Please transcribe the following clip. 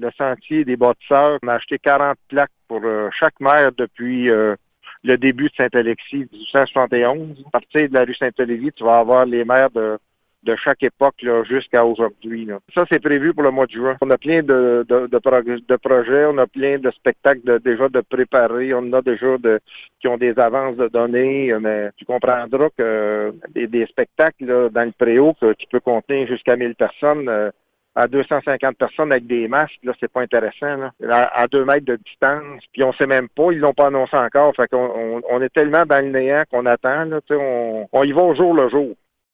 le sentier des bâtisseurs. On a acheté 40 plaques pour euh, chaque maire depuis euh, le début de Saint-Alexis, 1871. À partir de la rue Saint-Olivier, tu vas avoir les maires de chaque époque jusqu'à aujourd'hui. Ça, c'est prévu pour le mois de juin. On a plein de, projets, on a plein de spectacles déjà de préparés, on a déjà de, qui ont des avances de données, mais tu comprendras que des, spectacles dans le préau qui peut contenir jusqu'à 1000 personnes, euh, à 250 personnes avec des masques, là, c'est pas intéressant. À, deux mètres de distance, puis on sait même pas, ils l'ont pas annoncé encore. Fait qu'on on, est tellement dans le néant qu'on attend. Là, on y va au jour le jour.